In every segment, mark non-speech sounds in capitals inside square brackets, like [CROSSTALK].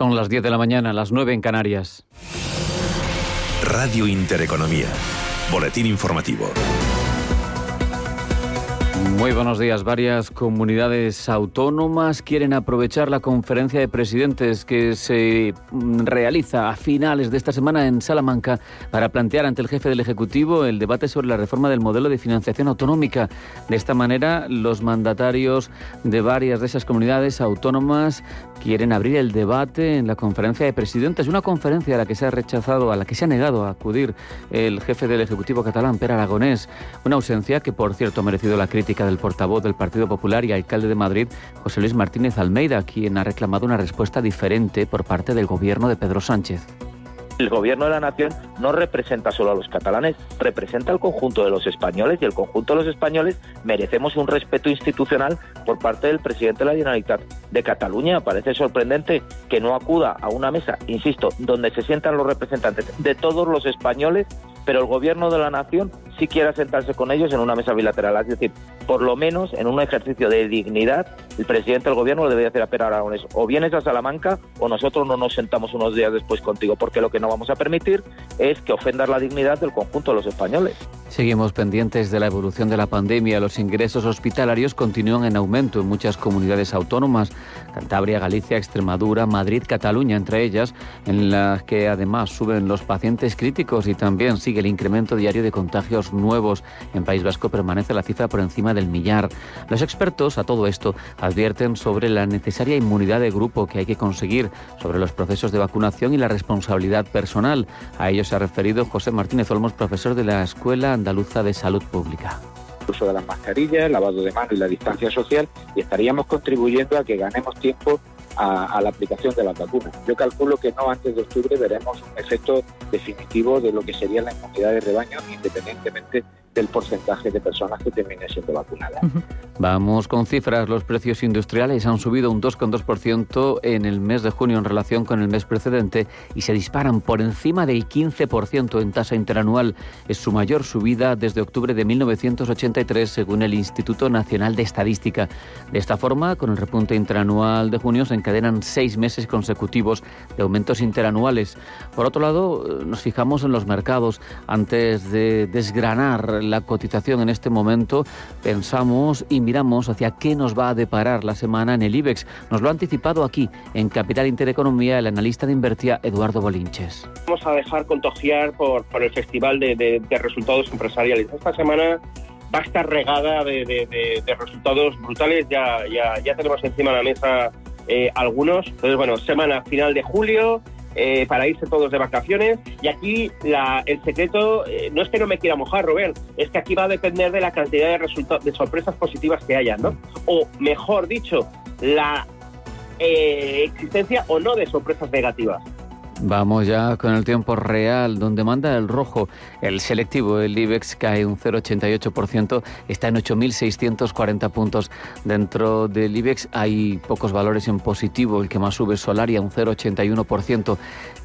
Son las 10 de la mañana, las 9 en Canarias. Radio Intereconomía. Boletín informativo. Muy buenos días. Varias comunidades autónomas quieren aprovechar la conferencia de presidentes que se mm, realiza a finales de esta semana en Salamanca para plantear ante el jefe del Ejecutivo el debate sobre la reforma del modelo de financiación autonómica. De esta manera, los mandatarios de varias de esas comunidades autónomas quieren abrir el debate en la conferencia de presidentes, una conferencia a la que se ha rechazado, a la que se ha negado a acudir el jefe del Ejecutivo catalán, Per Aragonés, una ausencia que, por cierto, ha merecido la crítica del portavoz del Partido Popular y alcalde de Madrid, José Luis Martínez Almeida, quien ha reclamado una respuesta diferente por parte del gobierno de Pedro Sánchez. El gobierno de la nación no representa solo a los catalanes, representa al conjunto de los españoles y el conjunto de los españoles merecemos un respeto institucional por parte del presidente de la Generalitat de Cataluña. Parece sorprendente que no acuda a una mesa, insisto, donde se sientan los representantes de todos los españoles, pero el gobierno de la nación sí quiera sentarse con ellos en una mesa bilateral. Es decir, por lo menos en un ejercicio de dignidad, el presidente del gobierno debería hacer a Per Aragonés o vienes a Salamanca o nosotros no nos sentamos unos días después contigo, porque lo que no vamos a permitir es que ofendas la dignidad del conjunto de los españoles. Seguimos pendientes de la evolución de la pandemia. Los ingresos hospitalarios continúan en aumento en muchas comunidades autónomas, Cantabria, Galicia, Extremadura, Madrid, Cataluña, entre ellas, en las que además suben los pacientes críticos y también sigue el incremento diario de contagios nuevos. En País Vasco permanece la cifra por encima del millar. Los expertos a todo esto advierten sobre la necesaria inmunidad de grupo que hay que conseguir, sobre los procesos de vacunación y la responsabilidad personal. A ello se ha referido José Martínez Olmos, profesor de la Escuela Andaluza de Salud Pública uso de las mascarillas, el lavado de manos y la distancia social y estaríamos contribuyendo a que ganemos tiempo a, a, la aplicación de las vacunas. Yo calculo que no antes de octubre veremos un efecto definitivo de lo que sería la inmunidad de rebaño, independientemente del porcentaje de personas que terminen siendo vacunadas. Vamos con cifras. Los precios industriales han subido un 2,2% en el mes de junio en relación con el mes precedente y se disparan por encima del 15% en tasa interanual. Es su mayor subida desde octubre de 1983 según el Instituto Nacional de Estadística. De esta forma, con el repunte interanual de junio se encadenan seis meses consecutivos de aumentos interanuales. Por otro lado, nos fijamos en los mercados. Antes de desgranar la cotización en este momento, pensamos y miramos hacia qué nos va a deparar la semana en el IBEX. Nos lo ha anticipado aquí, en Capital Intereconomía, el analista de Invertia, Eduardo Bolinches. Vamos a dejar contagiar por, por el Festival de, de, de Resultados Empresariales. Esta semana va a estar regada de, de, de, resultados brutales. Ya, ya, ya tenemos encima de la mesa eh, algunos. Entonces, bueno, semana final de julio. Eh, para irse todos de vacaciones. Y aquí la, el secreto eh, no es que no me quiera mojar, Robert, es que aquí va a depender de la cantidad de, resultados, de sorpresas positivas que haya, ¿no? O mejor dicho, la eh, existencia o no de sorpresas negativas. Vamos ya con el tiempo real, donde manda el rojo. El selectivo, el IBEX, cae un 0,88%, está en 8.640 puntos. Dentro del IBEX hay pocos valores en positivo, el que más sube es Solaria, un 0,81%.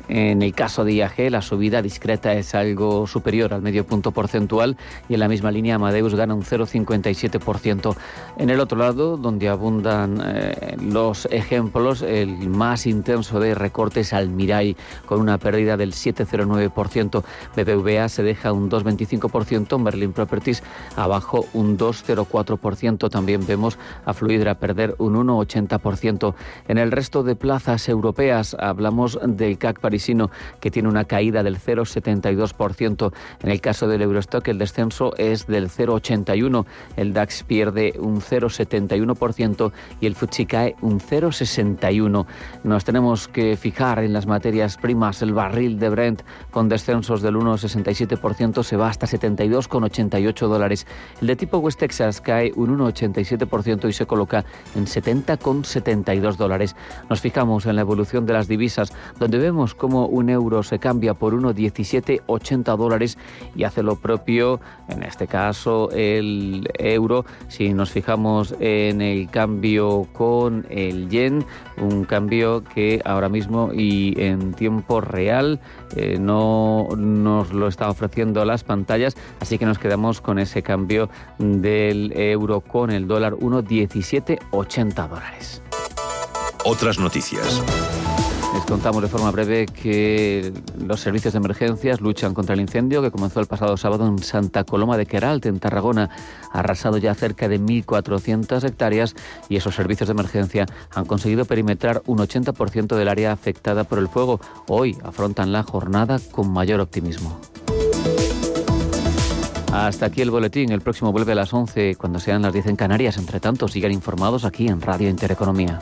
En el caso de IAG, la subida discreta es algo superior al medio punto porcentual y en la misma línea Amadeus gana un 0,57%. En el otro lado, donde abundan eh, los ejemplos, el más intenso de recortes al Mirai con una pérdida del 7,09%. BBVA se deja un 2,25%, Merlin Properties abajo un 2,04%. También vemos a Fluidra perder un 1,80%. En el resto de plazas europeas hablamos del CAC parisino que tiene una caída del 0,72%. En el caso del Eurostock el descenso es del 0,81%. El DAX pierde un 0,71% y el Futsi cae un 0,61%. Nos tenemos que fijar en las materias primas. El barril de Brent con descensos del 1,67% se va hasta 72,88 dólares. El de tipo West Texas cae un 1,87% y se coloca en 70,72 dólares. Nos fijamos en la evolución de las divisas, donde vemos cómo un euro se cambia por 1,1780 dólares y hace lo propio, en este caso, el euro. Si nos fijamos en el cambio con el yen, un cambio que ahora mismo y en tiempo real eh, no nos lo está ofreciendo las pantallas, así que nos quedamos con ese cambio del euro con el dólar 1,1780 dólares. Otras noticias. Les contamos de forma breve que los servicios de emergencias luchan contra el incendio que comenzó el pasado sábado en Santa Coloma de Queralt, en Tarragona. Ha arrasado ya cerca de 1.400 hectáreas y esos servicios de emergencia han conseguido perimetrar un 80% del área afectada por el fuego. Hoy afrontan la jornada con mayor optimismo. Hasta aquí el boletín. El próximo vuelve a las 11 cuando sean las 10 en Canarias. Entre tanto, sigan informados aquí en Radio Intereconomía.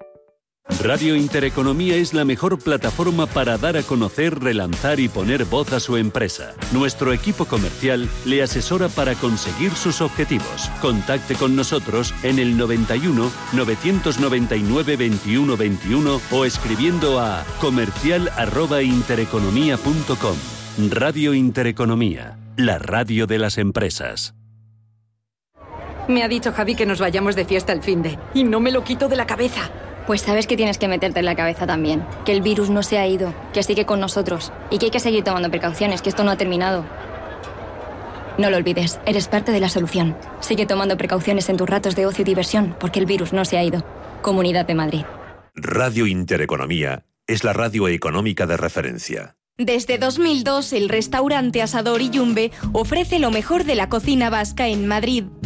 Radio Intereconomía es la mejor plataforma para dar a conocer, relanzar y poner voz a su empresa. Nuestro equipo comercial le asesora para conseguir sus objetivos. Contacte con nosotros en el 91 999 21 21 o escribiendo a comercial@intereconomía.com. Radio Intereconomía, la radio de las empresas. Me ha dicho Javi que nos vayamos de fiesta el fin de y no me lo quito de la cabeza. Pues sabes que tienes que meterte en la cabeza también. Que el virus no se ha ido, que sigue con nosotros y que hay que seguir tomando precauciones, que esto no ha terminado. No lo olvides, eres parte de la solución. Sigue tomando precauciones en tus ratos de ocio y diversión, porque el virus no se ha ido. Comunidad de Madrid. Radio Intereconomía es la radio económica de referencia. Desde 2002, el restaurante Asador y Yumbe ofrece lo mejor de la cocina vasca en Madrid.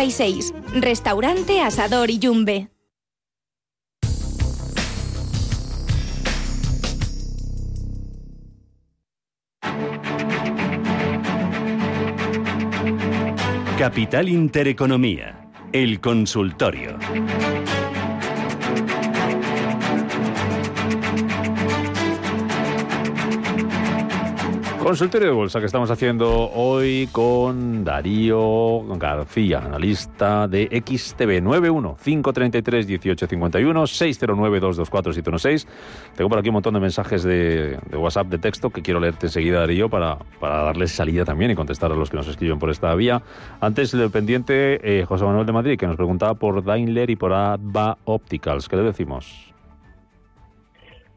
1096. Restaurante Asador y Yumbe. Capital Intereconomía, el consultorio. Consultorio de Bolsa que estamos haciendo hoy con Darío García, analista de XTB 91 533 1851 609 224 716. Tengo por aquí un montón de mensajes de, WhatsApp de texto que quiero leerte enseguida, Darío, para, para darles salida también y contestar a los que nos escriben por esta vía. Antes, el pendiente, eh, José Manuel de Madrid, que nos preguntaba por Daimler y por Adva Opticals. ¿Qué le decimos?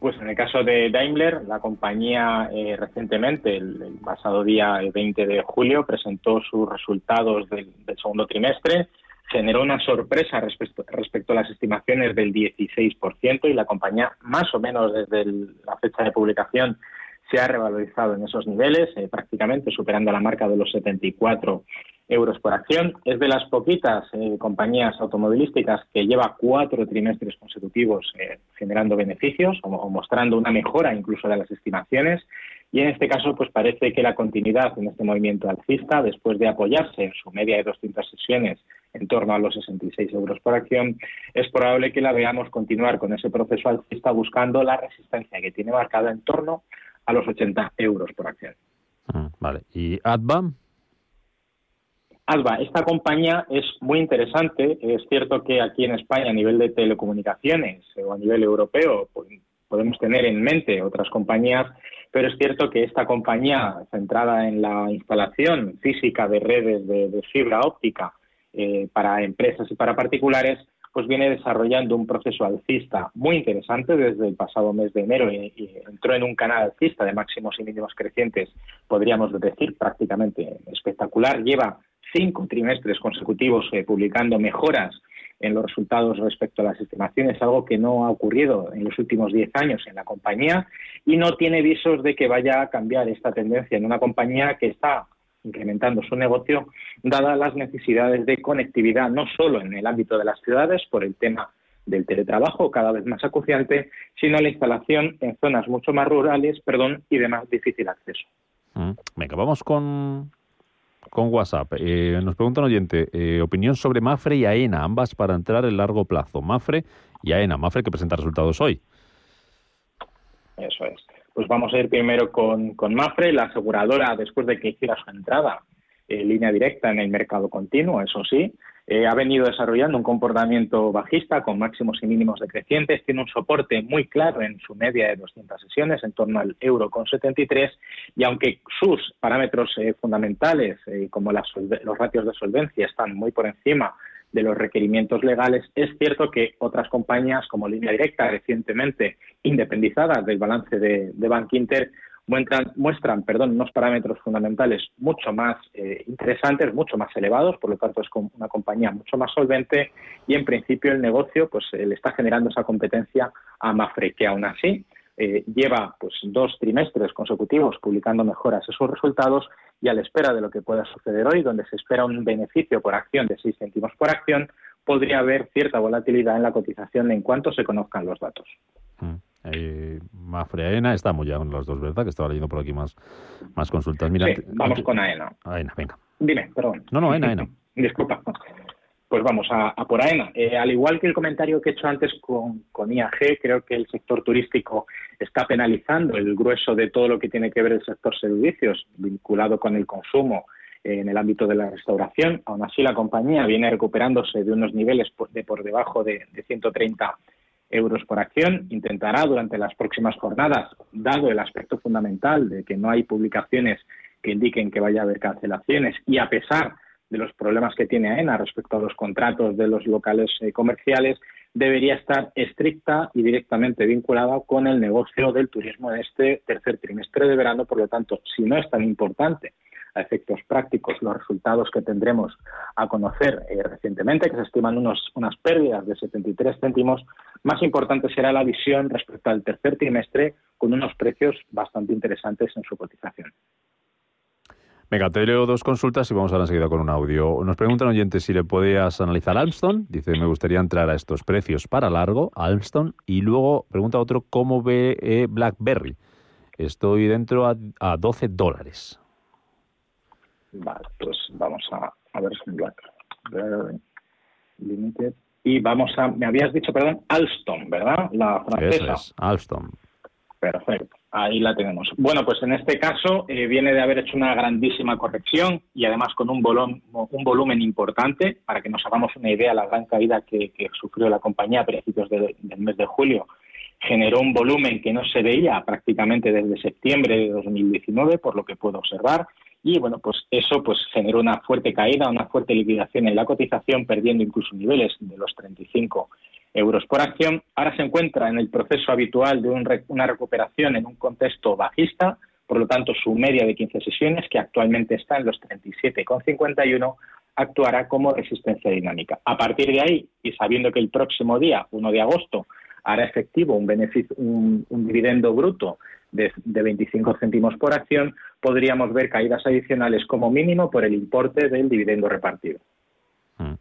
Pues en el caso de Daimler, la compañía eh, recientemente, el, pasado día 20 de julio, presentó sus resultados del, segundo trimestre, generó una sorpresa respecto, respecto, a las estimaciones del 16% y la compañía, más o menos desde la fecha de publicación, se ha revalorizado en esos niveles, eh, prácticamente superando la marca de los 74 euros por acción. Es de las poquitas eh, compañías automovilísticas que lleva cuatro trimestres consecutivos eh, generando beneficios o, o, mostrando una mejora incluso de las estimaciones. Y en este caso, pues parece que la continuidad en este movimiento alcista, después de apoyarse en su media de 200 sesiones en torno a los 66 euros por acción, es probable que la veamos continuar con ese proceso alcista buscando la resistencia que tiene marcada en torno a los 80 euros por acción. Ah, vale. ¿Y Adva? Adva, esta compañía es muy interesante. Es cierto que aquí en España, a nivel de telecomunicaciones o a nivel europeo, pues, podemos tener en mente otras compañías, pero es cierto que esta compañía, centrada en la instalación física de redes de, de fibra óptica eh, para empresas y para particulares, pues viene desarrollando un proceso alcista muy interesante desde el pasado mes de enero y, entró en un canal alcista de máximos y mínimos crecientes, podríamos decir prácticamente espectacular. Lleva cinco trimestres consecutivos eh, publicando mejoras en los resultados respecto a las estimaciones, algo que no ha ocurrido en los últimos diez años en la compañía y no tiene visos de que vaya a cambiar esta tendencia en una compañía que está incrementando su negocio, dadas las necesidades de conectividad, no solo en el ámbito de las ciudades, por el tema del teletrabajo cada vez más acuciante, sino la instalación en zonas mucho más rurales perdón, y de más difícil acceso. Mm. Venga, vamos con, con WhatsApp. Eh, nos pregunta un oyente, eh, opinión sobre Mafre y AENA, ambas para entrar en largo plazo. Mafre y AENA. Mafre que presenta resultados hoy. Eso es. Pues vamos a ir primero con, con Mafre, la aseguradora, después de que hiciera su entrada en línea directa en el mercado continuo, eso sí, eh, ha venido desarrollando un comportamiento bajista con máximos y mínimos decrecientes, tiene un soporte muy claro en su media de 200 sesiones, en torno al euro con 73, y aunque sus parámetros eh, fundamentales, eh, como los ratios de solvencia, están muy por encima de los requerimientos legales, es cierto que otras compañías como Línea Directa, recientemente independizadas del balance de, de Bank Inter, muestran, muestran unos parámetros fundamentales mucho más eh, interesantes, mucho más elevados, por lo tanto es una compañía mucho más solvente y en principio el negocio pues eh, le está generando esa competencia a Mafre, que aún así eh, lleva pues dos trimestres consecutivos publicando mejoras en sus resultados y a la espera de lo que pueda suceder hoy, donde se espera un beneficio por acción de 6 céntimos por acción, podría haber cierta volatilidad en la cotización en cuanto se conozcan los datos. Mm. Eh, Mafre AENA, estamos ya con los dos, ¿verdad? Que estaba leyendo por aquí más, más consultas. Mira, vamos con AENA. AENA, venga. Dime, perdón. No, no, AENA, AENA. [LAUGHS] Disculpa. Pues vamos a, por AENA. Eh, al igual que el comentario que he hecho antes con, con IAG, creo que el sector turístico está penalizando el grueso de todo lo que tiene que ver el sector servicios vinculado con el consumo en el ámbito de la restauración. Aún así, la compañía viene recuperándose de unos niveles de por debajo de, de 130 euros por acción. Intentará durante las próximas jornadas, dado el aspecto fundamental de que no hay publicaciones que indiquen que vaya a haber cancelaciones y a pesar de los problemas que tiene AENA respecto a los contratos de los locales eh, comerciales, debería estar estricta y directamente vinculada con el negocio del turismo en este tercer trimestre de verano. Por lo tanto, si no es tan importante a efectos prácticos los resultados que tendremos a conocer eh, recientemente, que se estiman unos, unas pérdidas de 73 céntimos, más importante será la visión respecto al tercer trimestre con unos precios bastante interesantes en su cotización. Venga, te leo dos consultas y vamos a la enseguida con un audio. Nos preguntan oyentes si le podías analizar Almston. Dice, me gustaría entrar a estos precios para largo, Almston. Y luego pregunta otro, ¿cómo ve eh, BlackBerry? Estoy dentro a, a 12 dólares. Vale, pues vamos a, a ver si Black Limited. Y vamos a, me habías dicho, perdón, Alstom, ¿verdad? La francesa. Eso es, Alstom. Perfecto, ahí la tenemos. Bueno, pues en este caso eh, viene de haber hecho una grandísima corrección y además con un, volumen, un volumen importante, para que nos hagamos una idea, la gran caída que, sufrió la compañía a principios del mes de julio generó un volumen que no se veía prácticamente desde septiembre de 2019, por lo que puedo observar, y bueno, pues eso pues generó una fuerte caída, una fuerte liquidación en la cotización, perdiendo incluso niveles de los 35 euros por acción. Ahora se encuentra en el proceso habitual de una recuperación en un contexto bajista, por lo tanto su media de 15 sesiones, que actualmente está en los 37,51, actuará como resistencia dinámica. A partir de ahí, y sabiendo que el próximo día, 1 de agosto, hará efectivo un, beneficio, un, dividendo bruto de, 25 céntimos por acción, podríamos ver caídas adicionales como mínimo por el importe del dividendo repartido. Mm.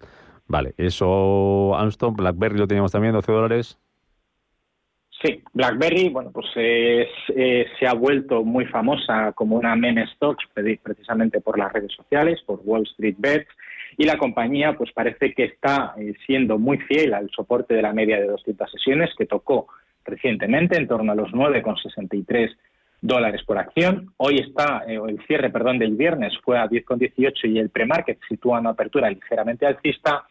Vale, eso, Armstrong, BlackBerry lo teníamos también, 12 dólares. Sí, BlackBerry, bueno, pues eh, se ha vuelto muy famosa como una meme stocks precisamente por las redes sociales, por Wall Street Bets, y la compañía pues parece que está eh, siendo muy fiel al soporte de la media de 200 sesiones que tocó recientemente en torno a los 9,63 dólares por acción. Hoy está, eh, el cierre, perdón, del viernes fue a 10,18 y el premarket sitúa una apertura ligeramente alcista.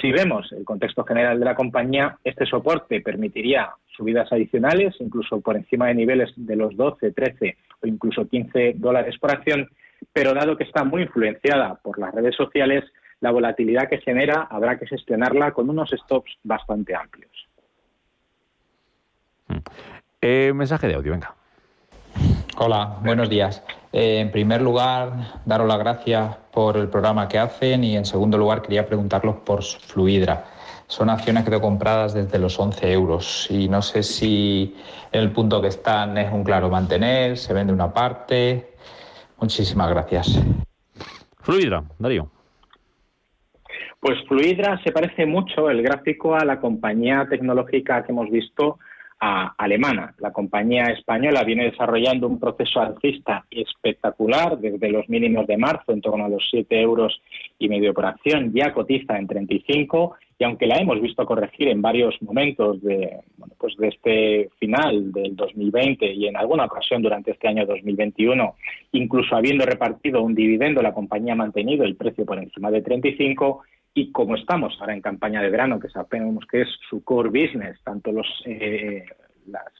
Si vemos el contexto general de la compañía, este soporte permitiría subidas adicionales, incluso por encima de niveles de los 12, 13 o incluso 15 dólares por acción, pero dado que está muy influenciada por las redes sociales, la volatilidad que genera habrá que gestionarla con unos stops bastante amplios. Eh, mensaje de audio, venga. Hola, buenos días. Eh, en primer lugar, daros las gracias por el programa que hacen y en segundo lugar quería preguntaros por Fluidra. Son acciones que tengo compradas desde los 11 euros y no sé si en el punto que están es un claro mantener, se vende una parte. Muchísimas gracias. Fluidra, Darío. Pues Fluidra se parece mucho el gráfico a la compañía tecnológica que hemos visto alemana. La compañía española viene desarrollando un proceso alcista espectacular desde los mínimos de marzo, en torno a los 7 euros y medio por acción, ya cotiza en 35 y aunque la hemos visto corregir en varios momentos de, pues de este final del 2020 y en alguna ocasión durante este año 2021, incluso habiendo repartido un dividendo, la compañía ha mantenido el precio por encima de 35 y como estamos ahora en campaña de verano, que sabemos que es su core business, tanto los, eh, las,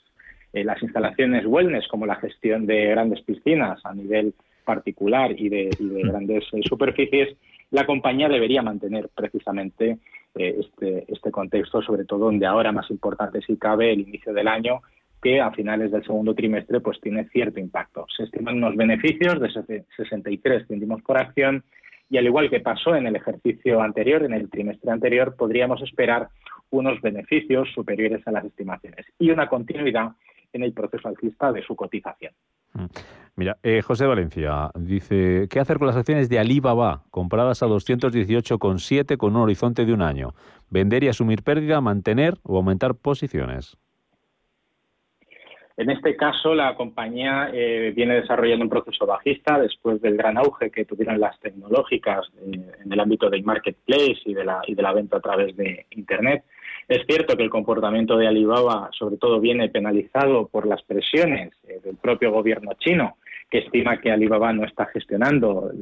eh, las, instalaciones wellness como la gestión de grandes piscinas a nivel particular y de, mm. grandes eh, superficies, la compañía debería mantener precisamente este, este contexto, sobre todo donde ahora más importante si cabe el inicio del año, que a finales del segundo trimestre pues tiene cierto impacto. Se estiman unos beneficios de 63 céntimos por acción y al igual que pasó en el ejercicio anterior, en el trimestre anterior, podríamos esperar unos beneficios superiores a las estimaciones y una continuidad en el proceso alcista de su cotización. Mm. Mira, eh, José Valencia dice, ¿qué hacer con las acciones de Alibaba compradas a 218,7 con un horizonte de un año? ¿Vender y asumir pérdida, mantener o aumentar posiciones? En este caso, la compañía eh, viene desarrollando un proceso bajista después del gran auge que tuvieron las tecnológicas eh, en el ámbito del marketplace y de, la, venta a través de Internet. Es cierto que el comportamiento de Alibaba, sobre todo, viene penalizado por las presiones eh, del propio gobierno chino, que estima que Alibaba no está gestionando,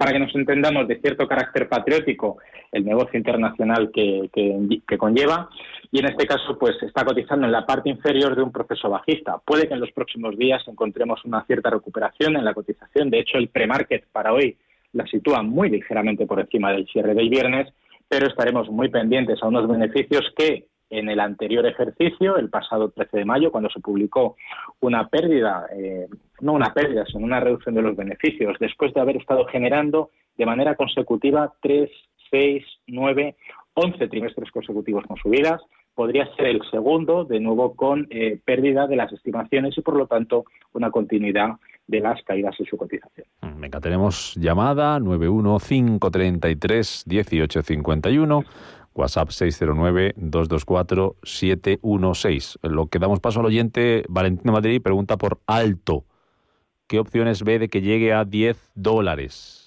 para que nos entendamos, de cierto carácter patriótico el negocio internacional que, que conlleva y en este caso pues está cotizando en la parte inferior de un proceso bajista. Puede que en los próximos días encontremos una cierta recuperación en la cotización. De hecho, el pre-market para hoy la sitúa muy ligeramente por encima del cierre del viernes, pero estaremos muy pendientes a unos beneficios que en el anterior ejercicio, el pasado 13 de mayo, cuando se publicó una pérdida, eh, no una pérdida, sino una reducción de los beneficios, después de haber estado generando de manera consecutiva 3, 6, 9, 11 trimestres consecutivos con subidas, podría ser el segundo, de nuevo con eh, pérdida de las estimaciones y por lo tanto una continuidad de las caídas en su cotización. Mm, venga, tenemos llamada 915331851, WhatsApp 609-224-716. Lo que damos paso al oyente, Valentino Madrid pregunta por alto. ¿Qué opciones ve de que llegue a 10 dólares?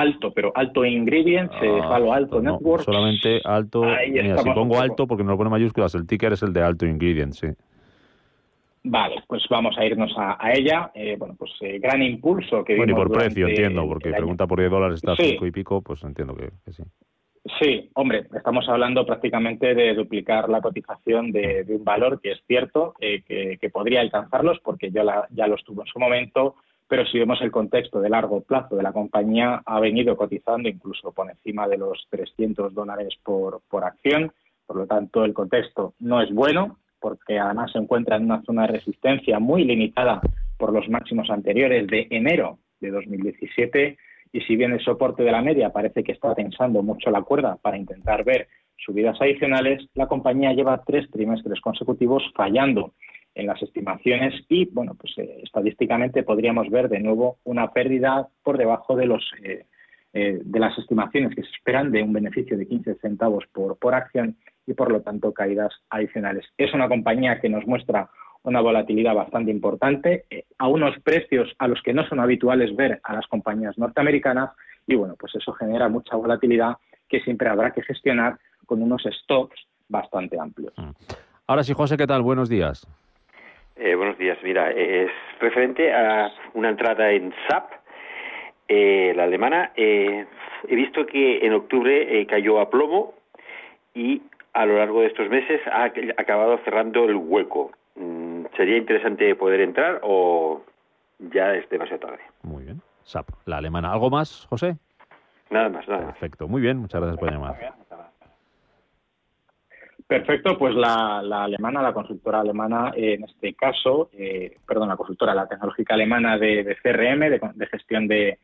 alto, pero alto ingredients, eh, ah, alto network. Solamente alto. Mira, si pongo alto, porque no lo pone mayúsculas, el ticker es el de alto ingredients, sí. Vale, pues vamos a irnos a, ella. Eh, bueno, pues eh, gran impulso que Bueno, y por precio, entiendo, porque pregunta por 10 dólares está a 5 y pico, pues entiendo que, sí. Sí, hombre, estamos hablando prácticamente de duplicar la cotización de, un valor que es cierto que, que, podría alcanzarlos porque ya, la, ya los tuvo en su momento, pero si vemos el contexto de largo plazo de la compañía, ha venido cotizando incluso por encima de los 300 dólares por, por acción. Por lo tanto, el contexto no es bueno, porque además se encuentra en una zona de resistencia muy limitada por los máximos anteriores de enero de 2017. Y si bien el soporte de la media parece que está tensando mucho la cuerda para intentar ver subidas adicionales, la compañía lleva tres trimestres consecutivos fallando en las estimaciones y, bueno, pues eh, estadísticamente podríamos ver de nuevo una pérdida por debajo de los eh, eh, de las estimaciones que se esperan de un beneficio de 15 centavos por, por acción y, por lo tanto, caídas adicionales. Es una compañía que nos muestra una volatilidad bastante importante a unos precios a los que no son habituales ver a las compañías norteamericanas y, bueno, pues eso genera mucha volatilidad que siempre habrá que gestionar con unos stocks bastante amplios. Mm. Ahora sí, José, ¿qué tal? Buenos días. Eh, buenos días. Mira, es referente a una entrada en SAP, eh, la alemana. Eh, he visto que en octubre cayó a plomo y a lo largo de estos meses ha acabado cerrando el hueco. Mm, ¿Sería interesante poder entrar o ya es demasiado tarde? Muy bien. SAP, la alemana. ¿Algo más, José? Nada más, nada más. Perfecto, muy bien, muchas gracias por llamar. Perfecto, pues la, alemana, la consultora alemana, en este caso, eh, perdón, la consultora, la tecnológica alemana de, CRM, de, gestión de,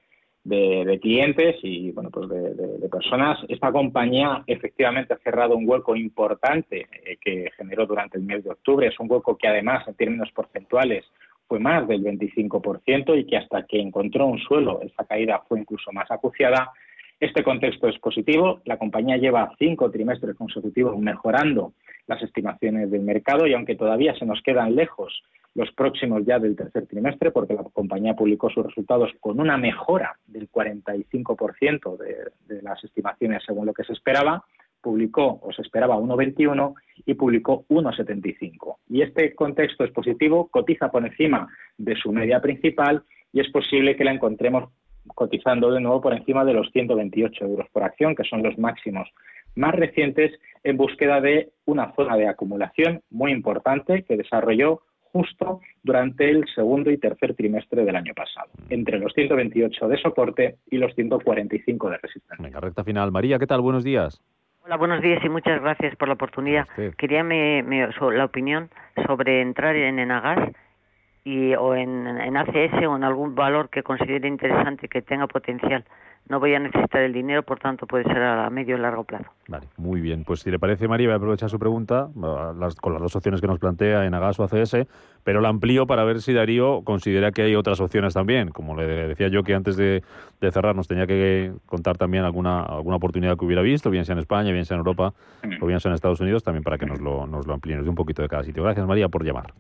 clientes y bueno, pues de, personas, esta compañía efectivamente ha cerrado un hueco importante eh, que generó durante el mes de octubre. Es un hueco que además, en términos porcentuales, fue más del 25% y que hasta que encontró un suelo, esa caída fue incluso más acuciada este contexto es positivo. La compañía lleva cinco trimestres consecutivos mejorando las estimaciones del mercado y aunque todavía se nos quedan lejos los próximos ya del tercer trimestre, porque la compañía publicó sus resultados con una mejora del 45% de, de las estimaciones según lo que se esperaba, publicó o se esperaba 1,21 y publicó 1,75. Y este contexto es positivo, cotiza por encima de su media principal y es posible que la encontremos cotizando de nuevo por encima de los 128 euros por acción, que son los máximos más recientes, en búsqueda de una zona de acumulación muy importante que desarrolló justo durante el segundo y tercer trimestre del año pasado, entre los 128 de soporte y los 145 de resistencia. Venga, recta final. María, ¿qué tal? Buenos días. Hola, buenos días y muchas gracias por la oportunidad. Quería me, la opinión sobre entrar en Enagas y, o en, en ACS o en algún valor que considere interesante que tenga potencial. No voy a necesitar el dinero, por tanto puede ser a medio y largo plazo. Vale, muy bien. Pues si le parece, María, voy a aprovechar su pregunta con las dos opciones que nos plantea en Agas o ACS, pero la amplío para ver si Darío considera que hay otras opciones también. Como le decía yo que antes de, cerrar nos tenía que contar también alguna, alguna oportunidad que hubiera visto, bien sea en España, bien sea en Europa o bien sea en Estados Unidos, también para que nos lo, nos lo amplíen, de un poquito de cada sitio. Gracias, María, por llamar.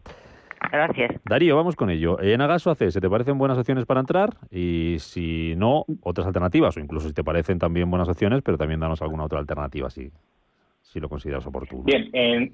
Gracias. Darío, vamos con ello. ¿En Agaso AC se te parecen buenas opciones para entrar? Y si no, otras alternativas, o incluso si te parecen también buenas opciones, pero también danos alguna otra alternativa si, si lo consideras oportuno. Bien, en,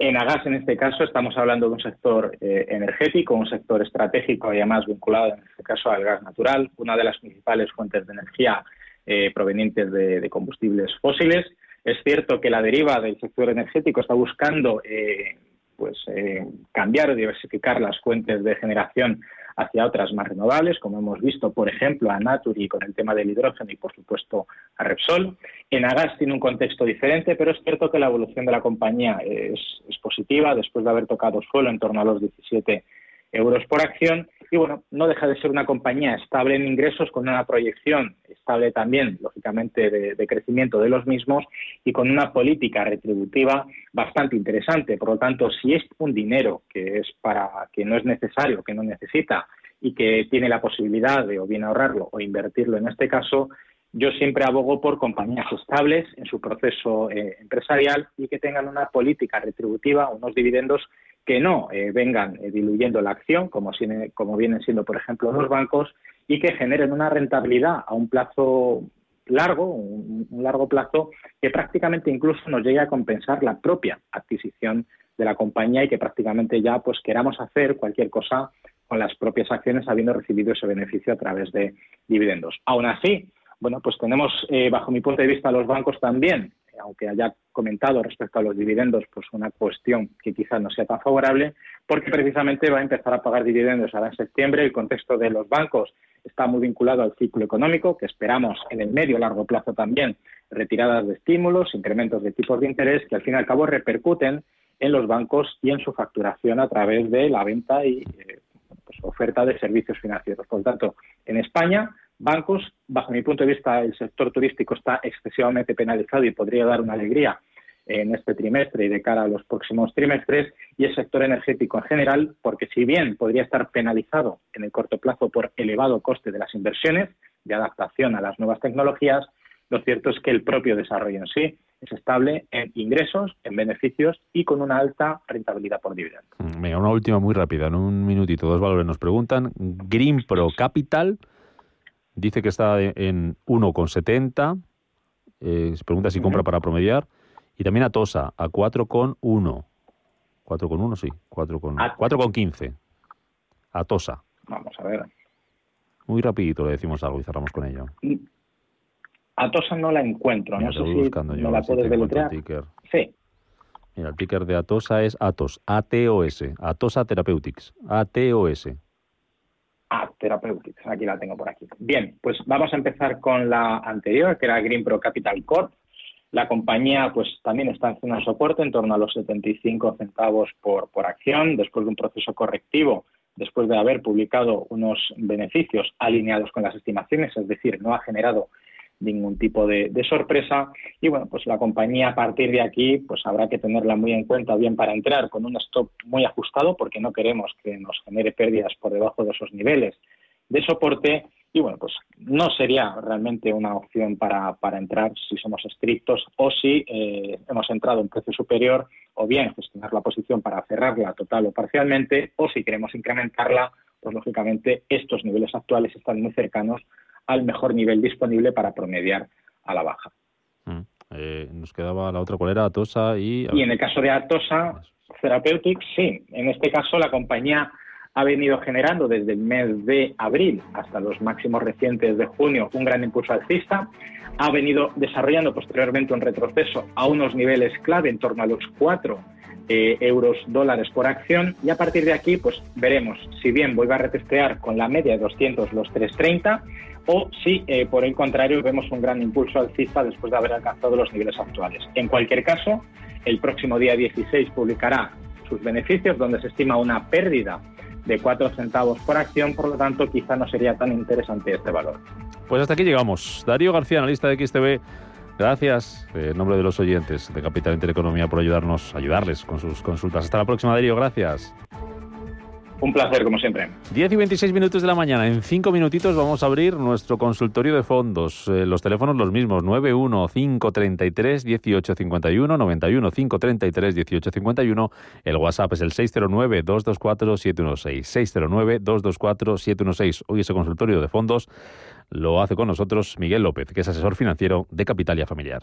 en Agas en este caso estamos hablando de un sector eh, energético, un sector estratégico y además vinculado en este caso al gas natural, una de las principales fuentes de energía eh, provenientes de, combustibles fósiles. Es cierto que la deriva del sector energético está buscando eh, pues eh, cambiar o diversificar las fuentes de generación hacia otras más renovables, como hemos visto, por ejemplo, a Naturi con el tema del hidrógeno y, por supuesto, a Repsol. En Agas tiene un contexto diferente, pero es cierto que la evolución de la compañía es, es positiva después de haber tocado suelo en torno a los 17 euros por acción. Y bueno, no deja de ser una compañía estable en ingresos con una proyección estable también, lógicamente, de, crecimiento de los mismos y con una política retributiva bastante interesante. Por lo tanto, si es un dinero que es para que no es necesario, que no necesita y que tiene la posibilidad de o bien ahorrarlo o invertirlo en este caso, yo siempre abogo por compañías estables en su proceso eh, empresarial y que tengan una política retributiva, unos dividendos que no eh, vengan eh, diluyendo la acción, como, como vienen siendo, por ejemplo, los bancos, y que generen una rentabilidad a un plazo largo, un, largo plazo, que prácticamente incluso nos llegue a compensar la propia adquisición de la compañía y que prácticamente ya pues queramos hacer cualquier cosa con las propias acciones habiendo recibido ese beneficio a través de dividendos. Aún así, bueno, pues tenemos, eh, bajo mi punto de vista, los bancos también aunque haya comentado respecto a los dividendos, pues una cuestión que quizás no sea tan favorable, porque precisamente va a empezar a pagar dividendos ahora en septiembre. El contexto de los bancos está muy vinculado al ciclo económico, que esperamos en el medio largo plazo también retiradas de estímulos, incrementos de tipos de interés, que al fin y al cabo repercuten en los bancos y en su facturación a través de la venta y eh, pues, oferta de servicios financieros. Por lo tanto, en España bancos. Bajo mi punto de vista, el sector turístico está excesivamente penalizado y podría dar una alegría en este trimestre y de cara a los próximos trimestres, y el sector energético en general, porque si bien podría estar penalizado en el corto plazo por elevado coste de las inversiones de adaptación a las nuevas tecnologías, lo cierto es que el propio desarrollo en sí es estable en ingresos, en beneficios y con una alta rentabilidad por dividendo. Venga, una última muy rápida, en un minutito, dos valores nos preguntan. Green Pro Capital dice que está en 1,70. Eh, se pregunta si compra para promediar. Y también a Tosa, a 4,1. 4,1, sí. 4,15. A Tosa. Vamos a ver. Muy rapidito le decimos algo y cerramos con ello. A Tosa no la encuentro. no sé si buscando yo, la puedes deletrear. Sí. Mira, el ticker de Atosa es Atos, A-T-O-S, Atosa Therapeutics, A-T-O-S. Ah, Therapeutics, aquí la tengo por aquí. Bien, pues vamos a empezar con la anterior, que era Green Pro Capital Corp. La compañía pues también está haciendo soporte en torno a los 75 centavos por, por acción después de un proceso correctivo, después de haber publicado unos beneficios alineados con las estimaciones, es decir, no ha generado ningún tipo de, sorpresa. Y bueno, pues la compañía a partir de aquí, pues habrá que tenerla muy en cuenta bien para entrar con un stop muy ajustado, porque no queremos que nos genere pérdidas por debajo de esos niveles de soporte. Y bueno, pues no sería realmente una opción para, para entrar si somos estrictos o si eh, hemos entrado en precio superior, o bien gestionar la posición para cerrarla total o parcialmente, o si queremos incrementarla, pues lógicamente estos niveles actuales están muy cercanos al mejor nivel disponible para promediar a la baja. Mm. Eh, nos quedaba la otra, ¿cuál era? Atosa y... Y en el caso de Atosa Therapeutics, sí. En este caso la compañía ha venido generando desde el mes de abril hasta los máximos recientes de junio un gran impulso alcista. Ha venido desarrollando posteriormente un retroceso a unos niveles clave en torno a los 4 eh, euros dólares por acción y a partir de aquí pues veremos si bien vuelve a retestear con la media de 200 los 330 o si, eh, por el contrario, vemos un gran impulso alcista después de haber alcanzado los niveles actuales. En cualquier caso, el próximo día 16 publicará sus beneficios, donde se estima una pérdida de 4 centavos por acción, por lo tanto, quizá no sería tan interesante este valor. Pues hasta aquí llegamos. Darío García, analista de XTV. Gracias, en nombre de los oyentes de Capital Intereconomía, por ayudarnos, ayudarles con sus consultas. Hasta la próxima, Darío. Gracias. Un placer, como siempre. 10 y 26 minutos de la mañana. En 5 minutitos vamos a abrir nuestro consultorio de fondos. Eh, los teléfonos los mismos, 91 533 1851, 91 533 1851. El WhatsApp es el 609 224 716. 609 224 716. Hoy ese consultorio de fondos lo hace con nosotros Miguel López, que es asesor financiero de Capitalia Familiar.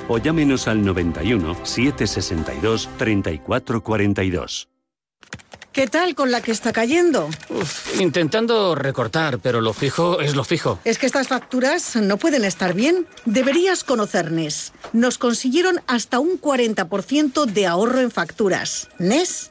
o llámenos al 91 762 3442. ¿Qué tal con la que está cayendo? intentando recortar, pero lo fijo es lo fijo. Es que estas facturas no pueden estar bien. Deberías conocer NES. Nos consiguieron hasta un 40% de ahorro en facturas. NES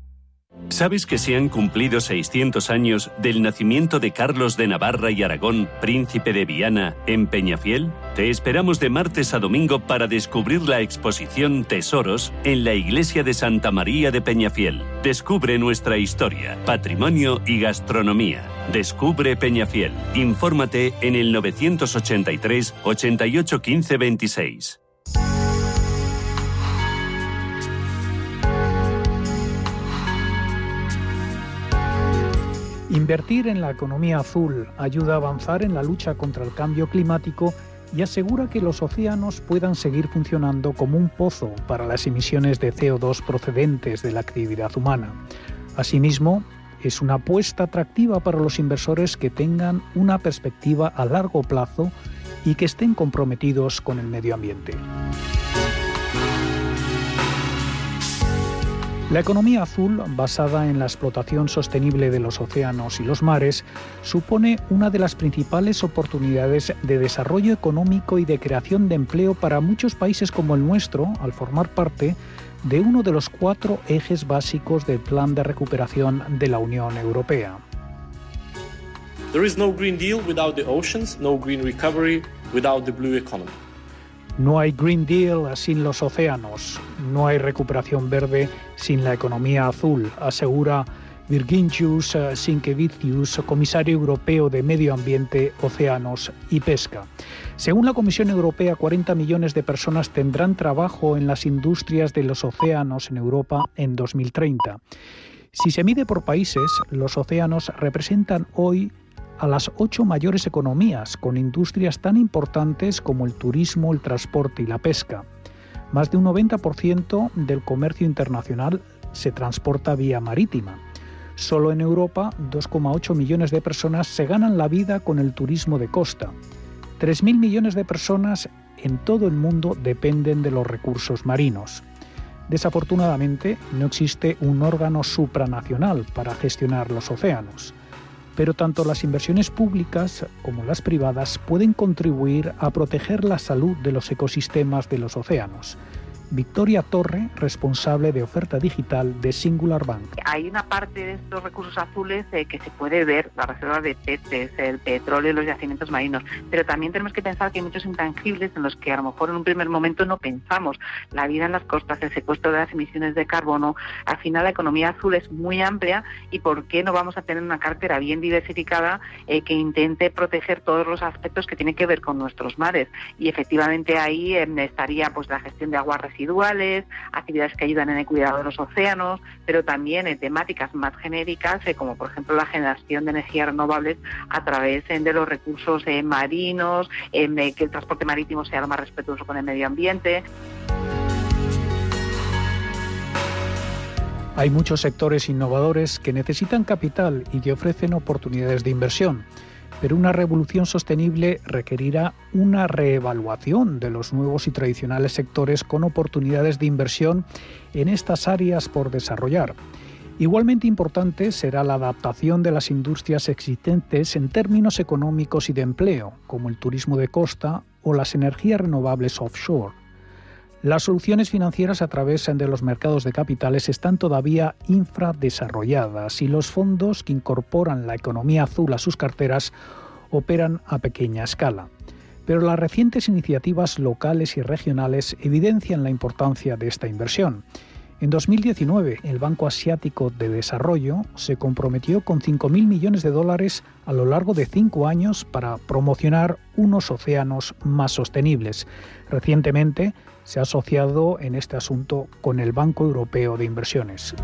¿Sabes que se han cumplido 600 años del nacimiento de Carlos de Navarra y Aragón, príncipe de Viana, en Peñafiel? Te esperamos de martes a domingo para descubrir la exposición Tesoros en la iglesia de Santa María de Peñafiel. Descubre nuestra historia, patrimonio y gastronomía. Descubre Peñafiel. Infórmate en el 983 88 15 26. Invertir en la economía azul ayuda a avanzar en la lucha contra el cambio climático y asegura que los océanos puedan seguir funcionando como un pozo para las emisiones de CO2 procedentes de la actividad humana. Asimismo, es una apuesta atractiva para los inversores que tengan una perspectiva a largo plazo y que estén comprometidos con el medio ambiente. La economía azul, basada en la explotación sostenible de los océanos y los mares, supone una de las principales oportunidades de desarrollo económico y de creación de empleo para muchos países como el nuestro, al formar parte de uno de los cuatro ejes básicos del Plan de Recuperación de la Unión Europea. There is no Green Deal without the oceans, no Green Recovery without the Blue Economy. No hay Green Deal sin los océanos, no hay recuperación verde sin la economía azul, asegura Virgintius Sinkevicius, comisario europeo de Medio Ambiente, Océanos y Pesca. Según la Comisión Europea, 40 millones de personas tendrán trabajo en las industrias de los océanos en Europa en 2030. Si se mide por países, los océanos representan hoy a las ocho mayores economías, con industrias tan importantes como el turismo, el transporte y la pesca. Más de un 90% del comercio internacional se transporta vía marítima. Solo en Europa, 2,8 millones de personas se ganan la vida con el turismo de costa. 3.000 millones de personas en todo el mundo dependen de los recursos marinos. Desafortunadamente, no existe un órgano supranacional para gestionar los océanos pero tanto las inversiones públicas como las privadas pueden contribuir a proteger la salud de los ecosistemas de los océanos. Victoria Torre, responsable de oferta digital de Singular Bank. Hay una parte de estos recursos azules eh, que se puede ver, la reserva de peces, el petróleo, los yacimientos marinos, pero también tenemos que pensar que hay muchos intangibles en los que a lo mejor en un primer momento no pensamos. La vida en las costas, el secuestro de las emisiones de carbono, al final la economía azul es muy amplia y ¿por qué no vamos a tener una cartera bien diversificada eh, que intente proteger todos los aspectos que tienen que ver con nuestros mares? Y efectivamente ahí eh, estaría pues la gestión de aguas residuales residuales, actividades que ayudan en el cuidado de los océanos, pero también en temáticas más genéricas, eh, como por ejemplo la generación de energías renovables a través eh, de los recursos eh, marinos, que el transporte marítimo sea lo más respetuoso con el medio ambiente. Hay muchos sectores innovadores que necesitan capital y que ofrecen oportunidades de inversión pero una revolución sostenible requerirá una reevaluación de los nuevos y tradicionales sectores con oportunidades de inversión en estas áreas por desarrollar. Igualmente importante será la adaptación de las industrias existentes en términos económicos y de empleo, como el turismo de costa o las energías renovables offshore. Las soluciones financieras a través de los mercados de capitales están todavía infradesarrolladas y los fondos que incorporan la economía azul a sus carteras operan a pequeña escala. Pero las recientes iniciativas locales y regionales evidencian la importancia de esta inversión. En 2019, el Banco Asiático de Desarrollo se comprometió con 5.000 millones de dólares a lo largo de cinco años para promocionar unos océanos más sostenibles. Recientemente, se ha asociado en este asunto con el Banco Europeo de Inversiones.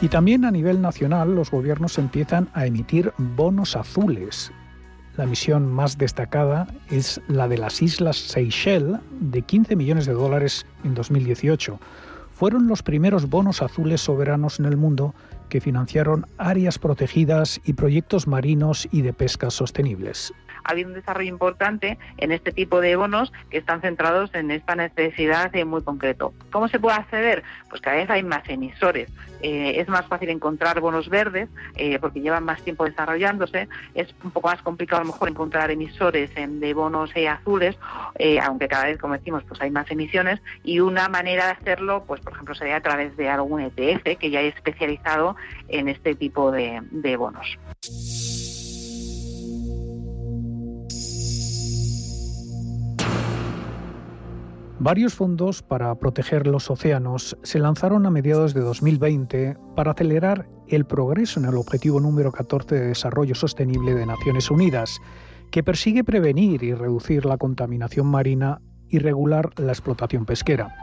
Y también a nivel nacional los gobiernos empiezan a emitir bonos azules. La misión más destacada es la de las Islas Seychelles, de 15 millones de dólares en 2018. Fueron los primeros bonos azules soberanos en el mundo que financiaron áreas protegidas y proyectos marinos y de pesca sostenibles ha habido un desarrollo importante en este tipo de bonos que están centrados en esta necesidad muy concreto. ¿Cómo se puede acceder? Pues cada vez hay más emisores. Eh, es más fácil encontrar bonos verdes eh, porque llevan más tiempo desarrollándose. Es un poco más complicado a lo mejor encontrar emisores de bonos eh, azules, aunque cada vez, como decimos, pues hay más emisiones. Y una manera de hacerlo, pues por ejemplo, sería a través de algún ETF que ya es especializado en este tipo de bonos. Varios fondos para proteger los océanos se lanzaron a mediados de 2020 para acelerar el progreso en el objetivo número 14 de Desarrollo Sostenible de Naciones Unidas, que persigue prevenir y reducir la contaminación marina y regular la explotación pesquera.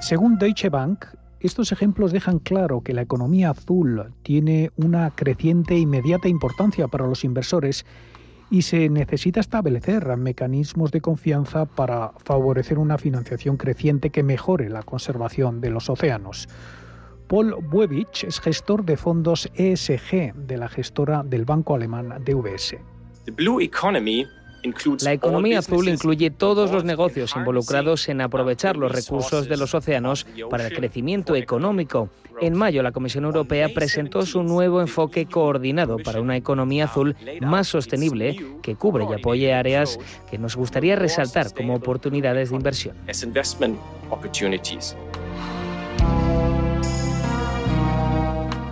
Según Deutsche Bank, estos ejemplos dejan claro que la economía azul tiene una creciente e inmediata importancia para los inversores y se necesita establecer mecanismos de confianza para favorecer una financiación creciente que mejore la conservación de los océanos. Paul Buebich es gestor de fondos ESG de la gestora del banco alemán DVS. La economía azul incluye todos los negocios involucrados en aprovechar los recursos de los océanos para el crecimiento económico. En mayo, la Comisión Europea presentó su nuevo enfoque coordinado para una economía azul más sostenible que cubre y apoye áreas que nos gustaría resaltar como oportunidades de inversión.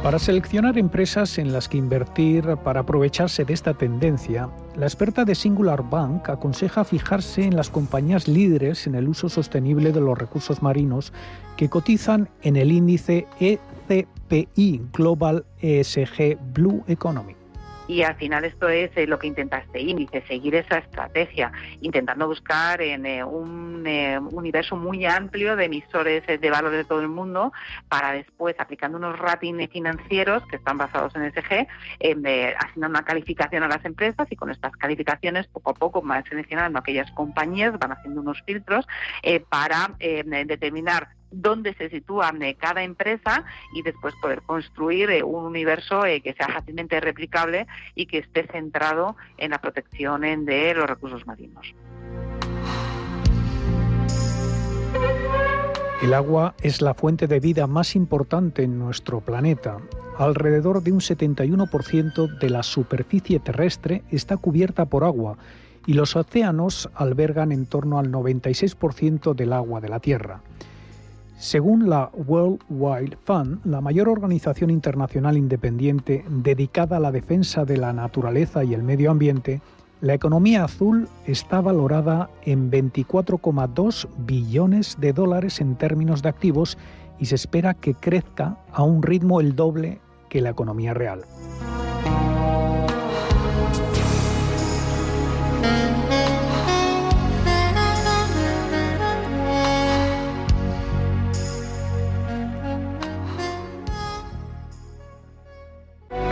Para seleccionar empresas en las que invertir para aprovecharse de esta tendencia, la experta de Singular Bank aconseja fijarse en las compañías líderes en el uso sostenible de los recursos marinos que cotizan en el índice ECPI Global ESG Blue Economy. Y al final esto es eh, lo que intenta este índice, seguir esa estrategia, intentando buscar en eh, un eh, universo muy amplio de emisores de valor de todo el mundo para después, aplicando unos ratings financieros que están basados en SG, haciendo una calificación a las empresas y con estas calificaciones poco a poco van seleccionando aquellas compañías, van haciendo unos filtros para determinar dónde se sitúa cada empresa y después poder construir eh, un universo eh, que sea fácilmente replicable y que esté centrado en la protección de los recursos marinos. El agua es la fuente de vida más importante en nuestro planeta. Alrededor de un 71% de la superficie terrestre está cubierta por agua y los océanos albergan en torno al 96% del agua de la Tierra. Según la World Wide Fund, la mayor organización internacional independiente dedicada a la defensa de la naturaleza y el medio ambiente, la economía azul está valorada en 24,2 billones de dólares en términos de activos y se espera que crezca a un ritmo el doble que la economía real.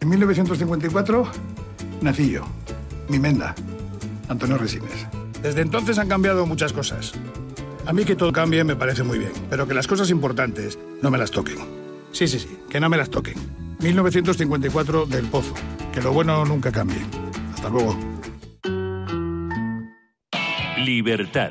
En 1954 nací yo, mi menda, Antonio Resines. Desde entonces han cambiado muchas cosas. A mí que todo cambie me parece muy bien, pero que las cosas importantes no me las toquen. Sí, sí, sí, que no me las toquen. 1954 del Pozo. Que lo bueno nunca cambie. Hasta luego. Libertad.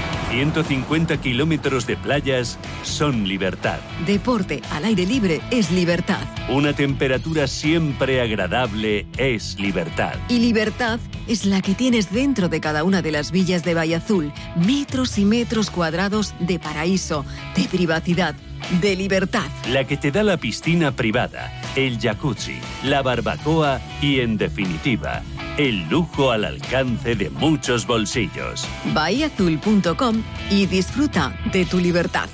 150 kilómetros de playas son libertad. Deporte al aire libre es libertad. Una temperatura siempre agradable es libertad. Y libertad es la que tienes dentro de cada una de las villas de Valle Azul. Metros y metros cuadrados de paraíso, de privacidad, de libertad. La que te da la piscina privada, el jacuzzi, la barbacoa y, en definitiva, el lujo al alcance de muchos bolsillos. Bahiazul.com y disfruta de tu libertad.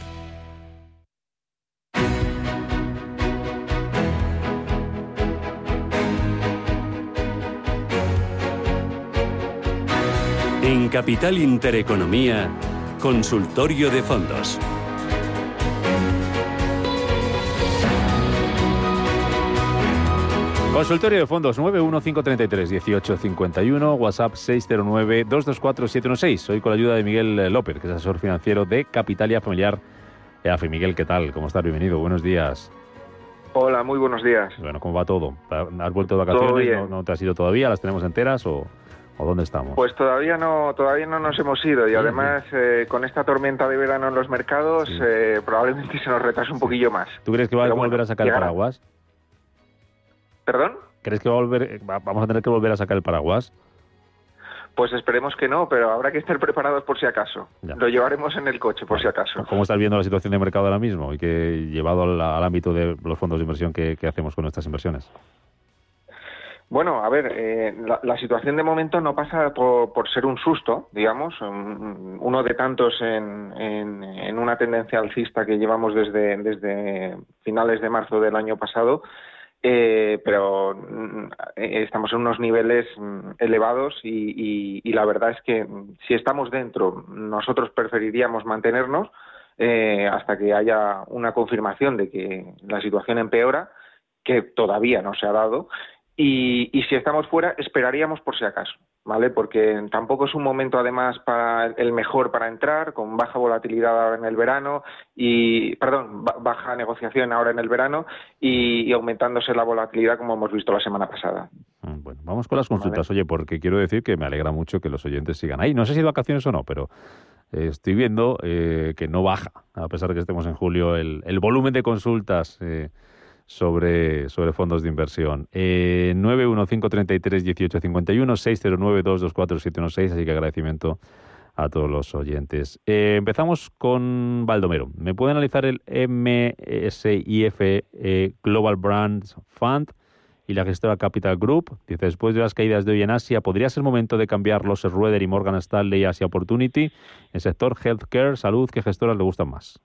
En Capital Intereconomía, Consultorio de Fondos. Consultorio de fondos 915331851, WhatsApp 609224716. Hoy con la ayuda de Miguel López, que es asesor financiero de Capitalia Familiar EAFE. Miguel, ¿qué tal? ¿Cómo estás? Bienvenido. Buenos días. Hola, muy buenos días. Bueno, ¿cómo va todo? ¿Has vuelto de vacaciones? ¿No, te has ido todavía? ¿Las tenemos enteras o, dónde estamos? Pues todavía no, todavía no nos hemos ido y además eh, con esta tormenta de verano en los mercados eh, probablemente se nos retrase un poquillo más. ¿Tú crees que va a volver a sacar el paraguas? ¿Perdón? ¿Crees que volver, vamos a tener que volver a sacar el paraguas? Pues esperemos que no, pero habrá que estar preparados por si acaso. Lo llevaremos en el coche por si acaso. ¿Cómo estás viendo la situación de mercado ahora mismo y que llevado al, ámbito de los fondos de inversión que, hacemos con nuestras inversiones? Bueno, a ver, eh, la, situación de momento no pasa por, ser un susto, digamos, uno de tantos en, en, una tendencia alcista que llevamos desde, desde finales de marzo del año pasado eh, pero mm, eh, estamos en unos niveles mm, elevados y, la verdad es que si estamos dentro, nosotros preferiríamos mantenernos eh, hasta que haya una confirmación de que la situación empeora que todavía no se ha dado, y, y si estamos fuera, esperaríamos por si acaso. ¿Vale? Porque tampoco es un momento, además, para el mejor para entrar, con baja volatilidad ahora en el verano y, perdón, baja negociación ahora en el verano y, aumentándose la volatilidad como hemos visto la semana pasada. Mm, bueno, vamos con las consultas, oye, porque quiero decir que me alegra mucho que los oyentes sigan ahí. No sé si de vacaciones o no, pero eh, estoy viendo eh, que no baja, a pesar de que estemos en julio, el, el volumen de consultas. Eh, sobre, sobre fondos de inversión. Eh, 915331851, 609224716, así que agradecimiento a todos los oyentes. Eh, empezamos con Baldomero. ¿Me puede analizar el MSIF eh, Global Brands Fund y la gestora Capital Group? Dice, después de las caídas de hoy en Asia, ¿podría ser momento de cambiar los Rueder y Morgan Stanley Asia Opportunity? El sector healthcare, salud, ¿qué gestoras le gustan más?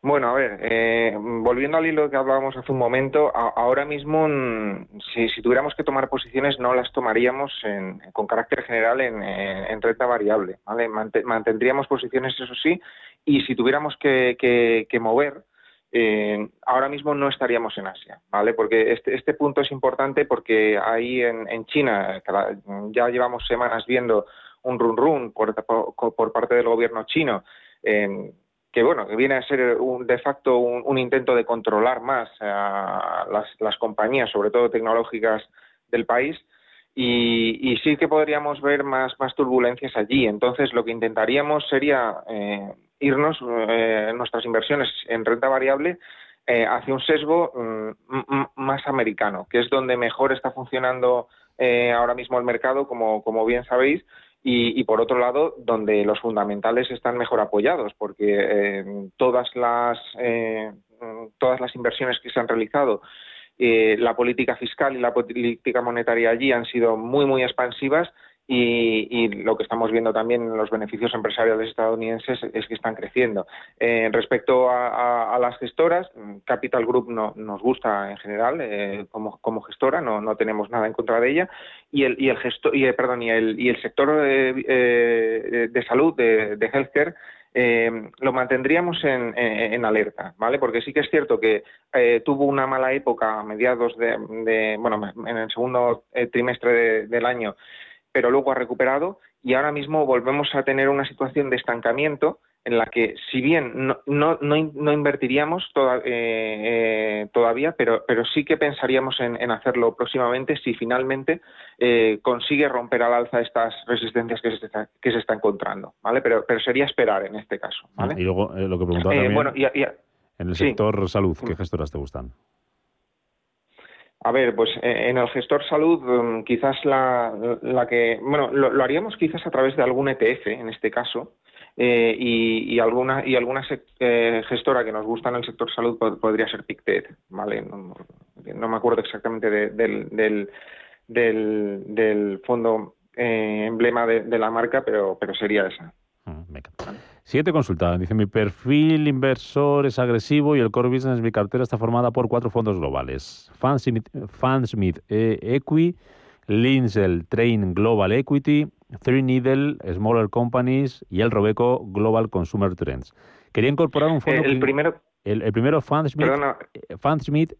Bueno, a ver, eh, volviendo al hilo que hablábamos hace un momento, ahora mismo, mm, si, tuviéramos que tomar posiciones, no las tomaríamos con carácter general en, renta variable, ¿vale? mantendríamos posiciones, eso sí, y si tuviéramos que, mover, eh, ahora mismo no estaríamos en Asia, ¿vale? Porque este, este punto es importante porque ahí en, China ya llevamos semanas viendo un run run por, por, parte del gobierno chino que bueno, viene a ser un, de facto un, intento de controlar más a las, compañías, sobre todo tecnológicas del país, y, sí que podríamos ver más, más turbulencias allí. Entonces, lo que intentaríamos sería eh, irnos eh, nuestras inversiones en renta variable eh, hacia un sesgo mm, más americano, que es donde mejor está funcionando ahora mismo el mercado, como, como bien sabéis, y, por otro lado, donde los fundamentales están mejor apoyados, porque eh, todas, las, eh, todas las inversiones que se han realizado, eh, la política fiscal y la política monetaria allí han sido muy, muy expansivas y, lo que estamos viendo también en los beneficios empresariales estadounidenses es que están creciendo. Eh, respecto a, las gestoras, Capital Group no, nos gusta en general eh, como, gestora, no, tenemos nada en contra de ella, y el, y el, gestor, y, perdón, y el, y el sector eh, de salud, de, healthcare, lo mantendríamos en, alerta, ¿vale? Porque sí que es cierto que tuvo una mala época a mediados de, bueno, en el segundo trimestre del año pero luego ha recuperado y ahora mismo volvemos a tener una situación de estancamiento en la que, si bien no, no, no, invertiríamos eh, eh, todavía, pero, pero sí que pensaríamos en, hacerlo próximamente si finalmente eh, consigue romper al alza estas resistencias que se, está, que se está encontrando, ¿vale? Pero, pero sería esperar en este caso, ¿vale? Y luego lo que preguntaba también, en el sector salud, ¿qué gestoras te gustan? A ver, pues eh, en el gestor salud mm, quizás la, la que, bueno, lo, haríamos quizás a través de algún ETF en este caso eh, y, alguna y alguna eh, gestora que nos gusta en el sector salud podría ser Pictet, ¿vale? No, me acuerdo exactamente del, del, del, fondo emblema de, la marca, pero, pero sería esa. Ah, Siguiente consulta. Dice, mi perfil inversor es agresivo y el core business, mi cartera está formada por cuatro fondos globales. Fansmith eh, Equi, Linzel Train Global Equity, Three Needle Smaller Companies y el Robeco Global Consumer Trends. Quería incorporar un fondo... Eh, el, primero... El, primero, Fansmith, eh, Fansmith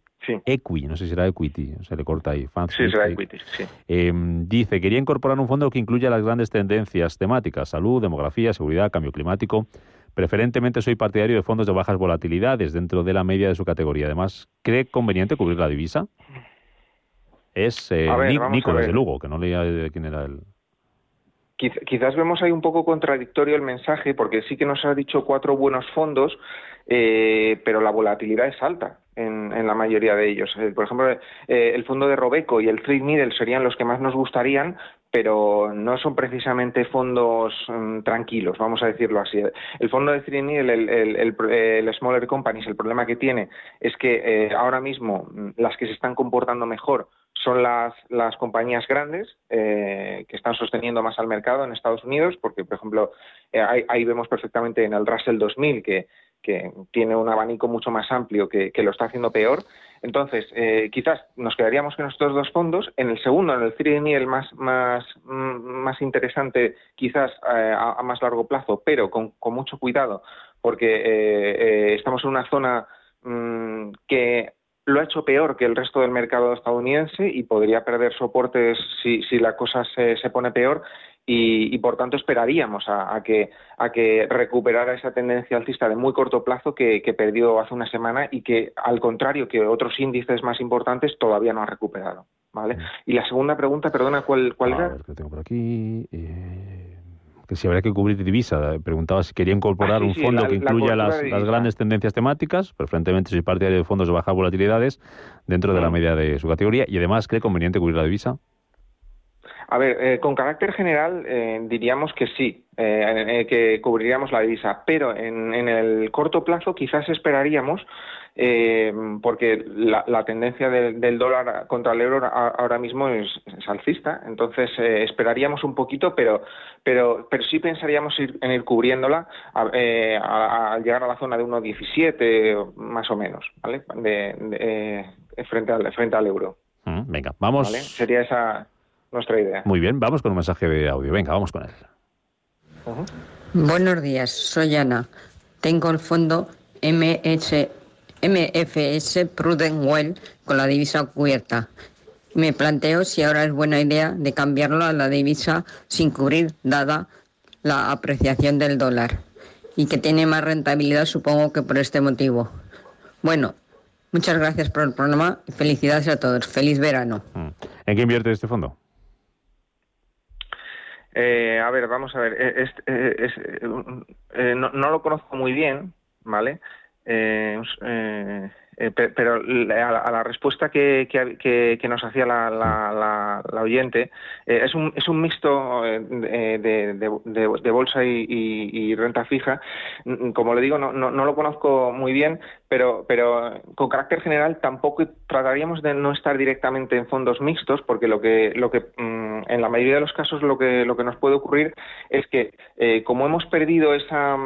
Equi, no sé si será Equity, se le corta ahí. sí, será Equity, sí. Em, dice, quería incorporar un fondo que incluya las grandes tendencias temáticas, salud, demografía, seguridad, cambio climático. Preferentemente soy partidario de fondos de bajas volatilidades dentro de la media de su categoría. Además, ¿cree conveniente cubrir la divisa? Es eh, Nico, desde Lugo, que no leía de quién era el... Quizás vemos ahí un poco contradictorio el mensaje, porque sí que nos ha dicho cuatro buenos fondos, eh, pero la volatilidad es alta en, la mayoría de ellos. Eh, por ejemplo, eh, el fondo de Robeco y el Trade Middle serían los que más nos gustarían, pero no son precisamente fondos mm, tranquilos, vamos a decirlo así. El fondo de Trade Middle, el, el, Smaller Companies, el problema que tiene es que eh, ahora mismo mm, las que se están comportando mejor son las, las compañías grandes que están sosteniendo más al mercado en Estados Unidos, porque, por ejemplo, ahí, ahí, vemos perfectamente en el Russell 2000 que que tiene un abanico mucho más amplio que, lo está haciendo peor. Entonces, eh, quizás nos quedaríamos con estos dos fondos. En el segundo, en el 3 el más, más, mm, más interesante, quizás eh, a, más largo plazo, pero con, mucho cuidado, porque eh, estamos en una zona mm, que lo ha hecho peor que el resto del mercado estadounidense y podría perder soportes si, si la cosa se, se pone peor y, por tanto esperaríamos a, que, a que recuperara esa tendencia alcista de muy corto plazo que, perdió hace una semana y que, al contrario que otros índices más importantes, todavía no ha recuperado. ¿vale? Mm. Y la segunda pregunta, perdona, ¿cuál, cuál era? Ver, tengo por aquí. Eh, que si habría que cubrir divisa. Preguntaba si quería incorporar ah, un fondo que incluya las, las, grandes tendencias temáticas, preferentemente si parte de fondos de bajas volatilidades, dentro de la mm. media de su categoría. Y además, ¿cree conveniente cubrir la divisa? A ver, eh, con carácter general eh, diríamos que sí, eh, que cubriríamos la divisa, pero en, el corto plazo quizás esperaríamos, porque la, tendencia del dólar contra el euro ahora mismo es, alcista, entonces esperaríamos un poquito, pero, pero, pero sí pensaríamos en ir cubriéndola al llegar a la zona de 1,17 más o menos, ¿vale? De, frente, al, frente al euro. Mm, venga, vamos. Sería esa nuestra idea. Muy bien, vamos con un mensaje de audio. Venga, vamos con él. Buenos días, soy Ana. Tengo el fondo MS, MFS Prudent Well con la divisa cubierta. Me planteo si ahora es buena idea de cambiarlo a la divisa sin cubrir, dada la apreciación del dólar y que tiene más rentabilidad, supongo que por este motivo. Bueno, muchas gracias por el programa y felicidades a todos. Feliz verano. Mm. ¿En qué invierte este fondo? Eh, a ver, vamos a ver. Eh, eh, eh, no, no, lo conozco muy bien, ¿vale? Eh, eh, pero a la, respuesta que, que, nos hacía la, la, oyente, eh, es, un, es un mixto eh, de, de, bolsa y, renta fija. Mm, como le digo, no, no, lo conozco muy bien, pero, pero con carácter general tampoco trataríamos de no estar directamente en fondos mixtos, porque lo que, lo que mm, en la mayoría de los casos lo que, lo que nos puede ocurrir es que como hemos perdido esa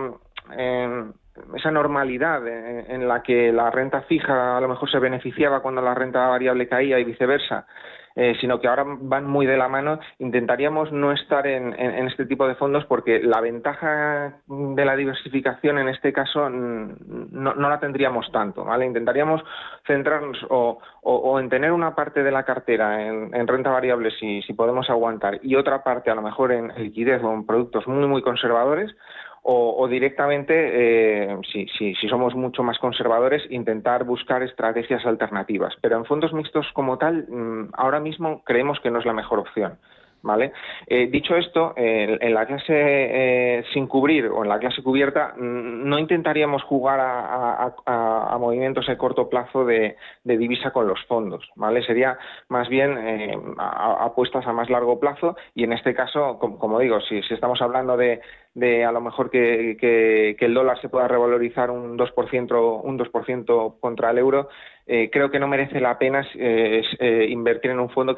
esa normalidad en, la que la renta fija a lo mejor se beneficiaba cuando la renta variable caía y viceversa, eh, sino que ahora van muy de la mano, intentaríamos no estar en, este tipo de fondos porque la ventaja de la diversificación en este caso no, la tendríamos tanto. Intentaríamos centrarnos o, en tener una parte de la cartera en, renta variable si, si podemos aguantar y otra parte a lo mejor en liquidez o en productos muy, muy conservadores o, directamente, eh, si, si, somos mucho más conservadores, intentar buscar estrategias alternativas. Pero en fondos mixtos como tal, mm, ahora mismo creemos que no es la mejor opción. ¿Vale? Eh, dicho esto, en la clase eh, sin cubrir o en la clase cubierta mm, no intentaríamos jugar a, movimientos a corto plazo de, divisa con los fondos, ¿vale? Sería más bien apuestas a más largo plazo y en este caso, como, digo, si, estamos hablando de, a lo mejor que, el dólar se pueda revalorizar un 2%, un 2 contra el euro, eh, creo que no merece la pena eh, eh, invertir en un fondo,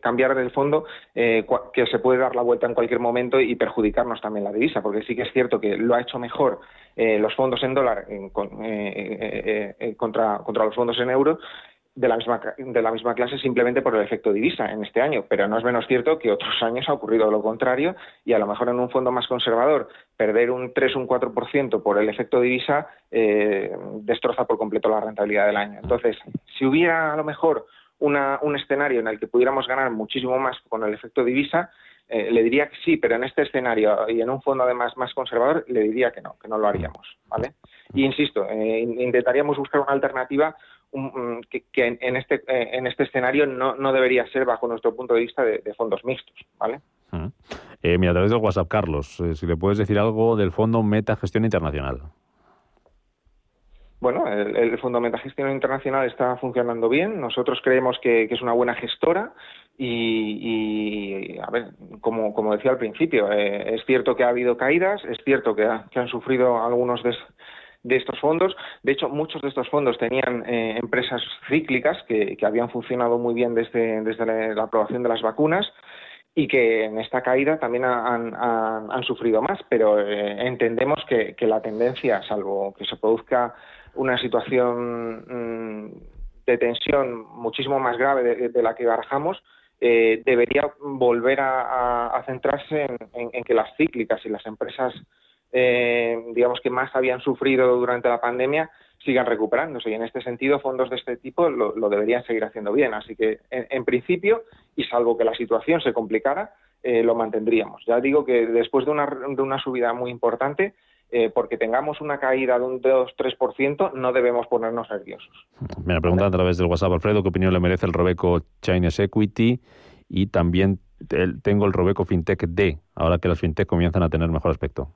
cambiar del fondo que se puede dar la vuelta en cualquier momento y perjudicarnos también la divisa, porque sí que es cierto que lo ha hecho mejor los fondos en dólar contra, contra los fondos en euro, de la misma de la misma clase simplemente por el efecto divisa en este año, pero no es menos cierto que otros [LAUGHS] años ha ocurrido lo contrario y a lo mejor en un fondo más conservador perder un 3 o un 4% por el efecto divisa eh, destroza por completo la rentabilidad del año. Entonces, si hubiera a lo mejor una, un escenario en el que pudiéramos ganar muchísimo más con el efecto divisa, eh, le diría que sí, pero en este escenario y en un fondo además más conservador le diría que no, que no lo haríamos, ¿vale? Y insisto, eh, intentaríamos buscar una alternativa que, en, este, eh, en este escenario no, no, debería ser, bajo nuestro punto de vista, de, fondos mixtos. ¿vale? Eh, mira, a través del WhatsApp, Carlos, eh, si le puedes decir algo del Fondo Meta Gestión Internacional. Bueno, el, Fondo Meta Gestión Internacional está funcionando bien. Nosotros creemos que, es una buena gestora y, a ver, como, como decía al principio, es cierto que ha habido caídas, es cierto que, que han sufrido algunos de de estos fondos. De hecho, muchos de estos fondos tenían eh, empresas cíclicas que, habían funcionado muy bien desde, desde la, aprobación de las vacunas y que en esta caída también han, sufrido más, pero eh, entendemos que, la tendencia, salvo que se produzca una situación mm, de tensión muchísimo más grave de, la que barajamos, eh, debería volver a, centrarse en, que las cíclicas y las empresas digamos que más habían sufrido durante la pandemia, sigan recuperándose. Y en este sentido, fondos de este tipo lo, deberían seguir haciendo bien. Así que, en, principio, y salvo que la situación se complicara, eh, lo mantendríamos. Ya digo que después de una, de una subida muy importante, eh, porque tengamos una caída de un 2-3%, no debemos ponernos nerviosos. Me pregunta a través del WhatsApp, Alfredo, ¿qué opinión le merece el Robeco Chinese Equity? Y también tengo el Robeco FinTech D, ahora que las FinTech comienzan a tener mejor aspecto.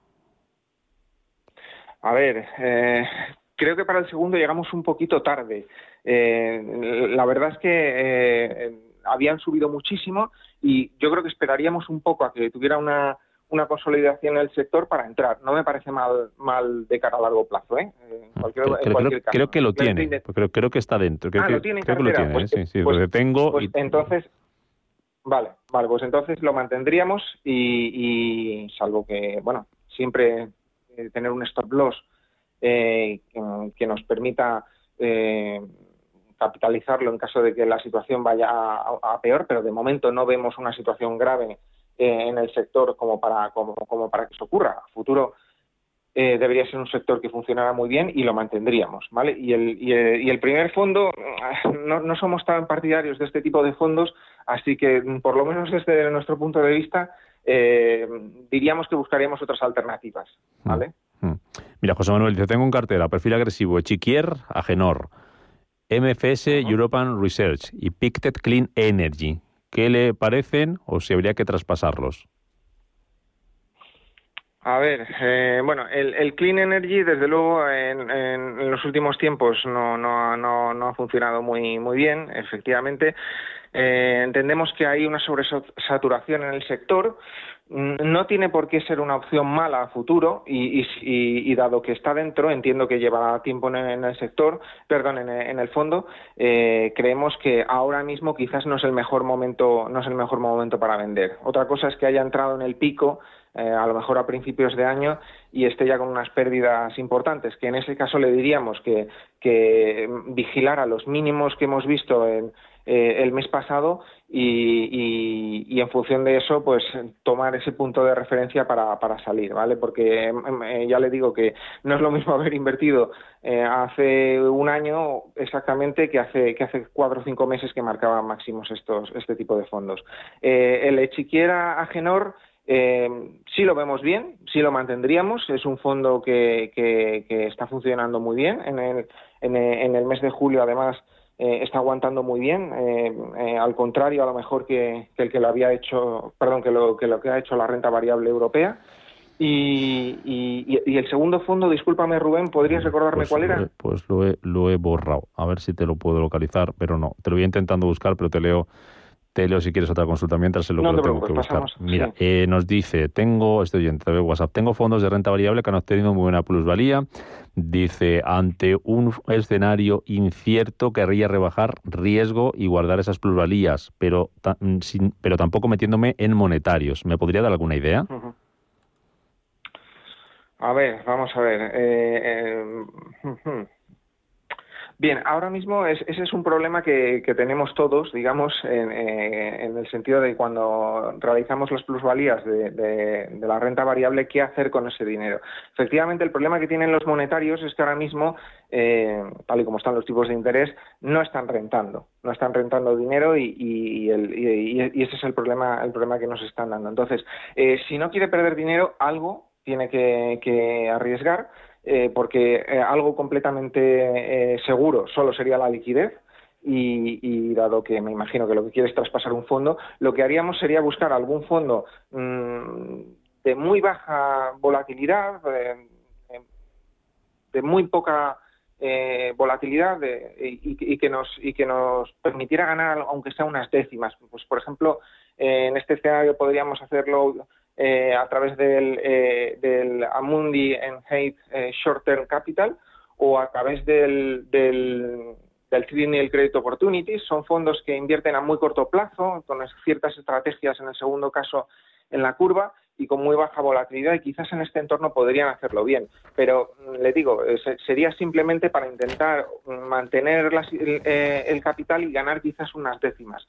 A ver, eh, creo que para el segundo llegamos un poquito tarde. Eh, la verdad es que eh, habían subido muchísimo y yo creo que esperaríamos un poco a que tuviera una, una consolidación en el sector para entrar. No me parece mal, mal de cara a largo plazo. ¿eh? Cualquier, creo, que lo tiene, creo, creo que está dentro. Creo, ah, que, lo tiene creo que lo tiene, pues, sí, sí, pues, tengo. Pues entonces, vale, vale, pues entonces lo mantendríamos y, y salvo que, bueno, siempre tener un stop loss eh, que, nos permita eh, capitalizarlo en caso de que la situación vaya a, peor, pero de momento no vemos una situación grave eh, en el sector como para, como, para que eso ocurra. A futuro debería ser un sector que funcionara muy bien y lo mantendríamos, ¿vale? Y el, y el, primer fondo, no, no, somos tan partidarios de este tipo de fondos, así que por lo menos desde nuestro punto de vista diríamos que buscaríamos otras alternativas, ¿vale? Mm. Mira, José Manuel dice, tengo en cartera perfil agresivo Echiquier, Agenor, MFS European Research y Pictet Clean Energy. ¿Qué le parecen o si habría que traspasarlos? A ver, eh, bueno, el, Clean Energy, desde luego, en, los últimos tiempos no, no, no, no, ha funcionado muy, muy bien, efectivamente. Eh, entendemos que hay una sobresaturación en el sector, Mm, no tiene por qué ser una opción mala a futuro y, dado que está dentro, entiendo que lleva tiempo en, el sector, perdón, en, el fondo, eh, creemos que ahora mismo quizás no es el mejor momento, no es el mejor momento para vender. Otra cosa es que haya entrado en el pico, eh, a lo mejor a principios de año y esté ya con unas pérdidas importantes, que en ese caso le diríamos que vigilara los mínimos que hemos visto en eh, el mes pasado y, en función de eso, pues tomar ese punto de referencia para, para salir, ¿vale? Porque em, em, eh, ya le digo que no es lo mismo [LAUGHS] haber invertido eh, hace un año exactamente que hace que hace cuatro o cinco meses que marcaban máximos estos este tipo de fondos. el Echiquiera Agenor sí lo vemos bien, sí lo mantendríamos. Es un fondo que, que, está funcionando muy bien. En el, en el mes de julio, además, eh, está aguantando muy bien, eh, eh, al contrario a lo mejor que, el que lo había hecho, perdón, que lo que, lo que ha hecho la renta variable europea. Y, y, el segundo fondo, discúlpame Rubén, ¿podrías recordarme pues cuál era? Pues lo he, lo he borrado, a ver si te lo puedo localizar, pero no, te lo voy intentando buscar, pero te leo te leo si quieres otra consulta mientras se lo, lo tengo que buscar. Mira, eh, nos dice, tengo, estoy oyente de WhatsApp, tengo fondos de renta variable que han obtenido muy buena plusvalía. Dice, ante un escenario incierto querría rebajar riesgo y guardar esas plusvalías, pero, mm, sin, pero tampoco metiéndome en monetarios. ¿Me podría dar alguna idea? A ver, vamos a ver. Eh, eh, Bien, ahora mismo ese es un problema que, tenemos todos, digamos, eh, en, el sentido de cuando realizamos las plusvalías de, la renta variable, ¿qué hacer con ese dinero? Efectivamente, el problema que tienen los monetarios es que ahora mismo, eh, tal y como están los tipos de interés, no están rentando, no están rentando dinero y, ese es el problema, el problema que nos están dando. Entonces, eh, si no quiere perder dinero, algo tiene que arriesgar eh, porque eh, algo completamente eh, seguro solo sería la liquidez. Y, dado que me imagino que lo que quiere es traspasar un fondo, lo que haríamos sería buscar algún fondo mm, de muy baja volatilidad, de, muy poca volatilidad y, que nos, y que nos permitiera ganar aunque sea unas décimas. Pues, por ejemplo, en este escenario podríamos hacerlo eh, a través del, eh, del Amundi eh, Short Term Capital o a través del, del, del Triennial Credit Opportunities. Son fondos que invierten a muy corto plazo, con ciertas estrategias, en el segundo caso, en la curva y con muy baja volatilidad y quizás en este entorno podrían hacerlo bien. Pero mm, le digo, sería simplemente para intentar mantener el, capital y ganar quizás unas décimas.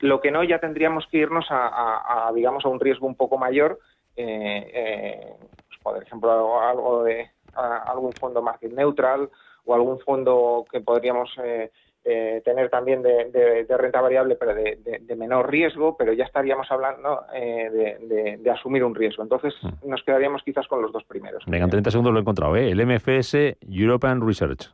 Lo que no, ya tendríamos que irnos a, digamos, a un riesgo un poco mayor, eh, eh, por ejemplo, algo de algún fondo market neutral o algún fondo que podríamos eh, eh, tener también de, renta variable, pero de, menor riesgo, pero ya estaríamos hablando eh, de, asumir un riesgo. Entonces mm. nos quedaríamos quizás con los dos primeros. Venga, en 30 segundos lo he encontrado, ¿eh? el MFS European Research.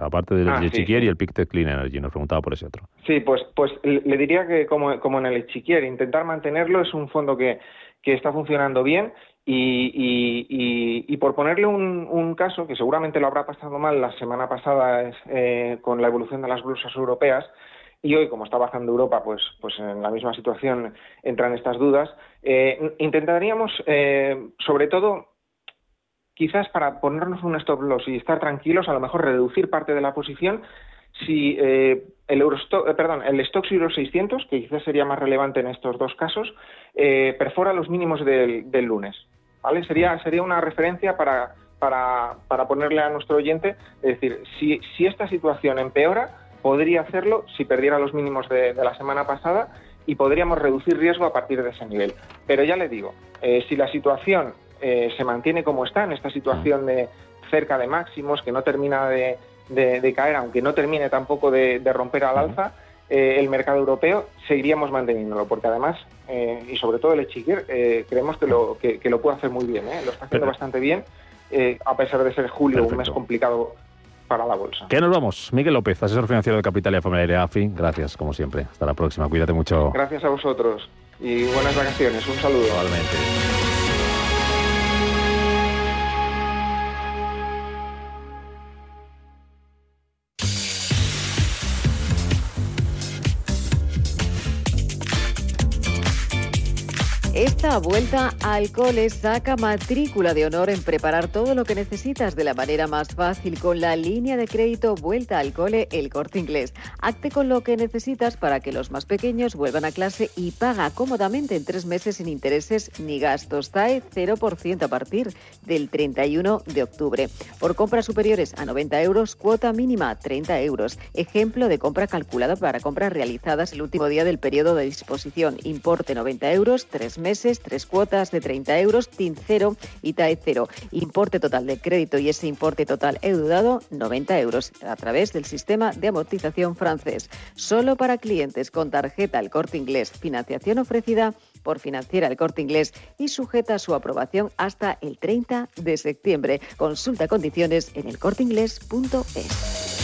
Aparte del ah, Echiquier y el Pictet Clean Energy, nos preguntaba por ese otro. Sí, pues, pues le diría que como, como en el Echiquier, intentar mantenerlo es un fondo que, que está funcionando bien y, y, por ponerle un, caso, que seguramente lo habrá pasado mal la semana pasada eh, con la evolución de las bolsas europeas, y hoy, como está bajando Europa, pues, pues en la misma situación entran estas dudas, eh, intentaríamos, eh, sobre todo, quizás para ponernos un stop loss y estar tranquilos, a lo mejor reducir parte de la posición si el Eurostock, perdón, el Stoxx Euro 600, que quizás sería más relevante en estos dos casos, perfora los mínimos del lunes. Sería, sería una referencia para, para, ponerle a nuestro oyente, es decir, si, si esta situación empeora, podría hacerlo si perdiera los mínimos de, la semana pasada y podríamos reducir riesgo a partir de ese nivel. Pero ya le digo, eh, si la situación eh, se mantiene como está, en esta situación de cerca de máximos, que no termina de, caer, aunque no termine tampoco de, romper al alza, eh, el mercado europeo, seguiríamos manteniéndolo, porque además, eh, y sobre todo el Echiquier, eh, creemos que lo, que, lo puede hacer muy bien, lo está haciendo bastante bien, a pesar de ser julio un mes complicado para la bolsa. ¿Qué nos vamos? Miguel López, asesor financiero de Capital y Familia AFI. Gracias, como siempre. Hasta la próxima. Cuídate mucho. Gracias a vosotros y buenas vacaciones. Un saludo. Igualmente. Esta vuelta al cole saca matrícula de honor en preparar todo lo que necesitas de la manera más fácil con la línea de crédito Vuelta al cole El Corte Inglés. Acte con lo que necesitas para que los más pequeños vuelvan a clase y paga cómodamente en tres meses sin intereses ni gastos. TAE 0% a partir del 31 de octubre. Por compras superiores a 90 euros, cuota mínima 30 euros. Ejemplo de compra calculada para compras realizadas el último día del periodo de disposición. Importe 90 euros, tres meses, tres cuotas de 30 euros, TIN cero y TAE cero. Importe total de crédito y ese importe total eudado, 90 euros a través del sistema de amortización francés. Solo para clientes con tarjeta El Corte Inglés. Financiación ofrecida por Financiera El Corte Inglés y sujeta su aprobación hasta el 30 de septiembre. Consulta condiciones en elcorteinglés.es.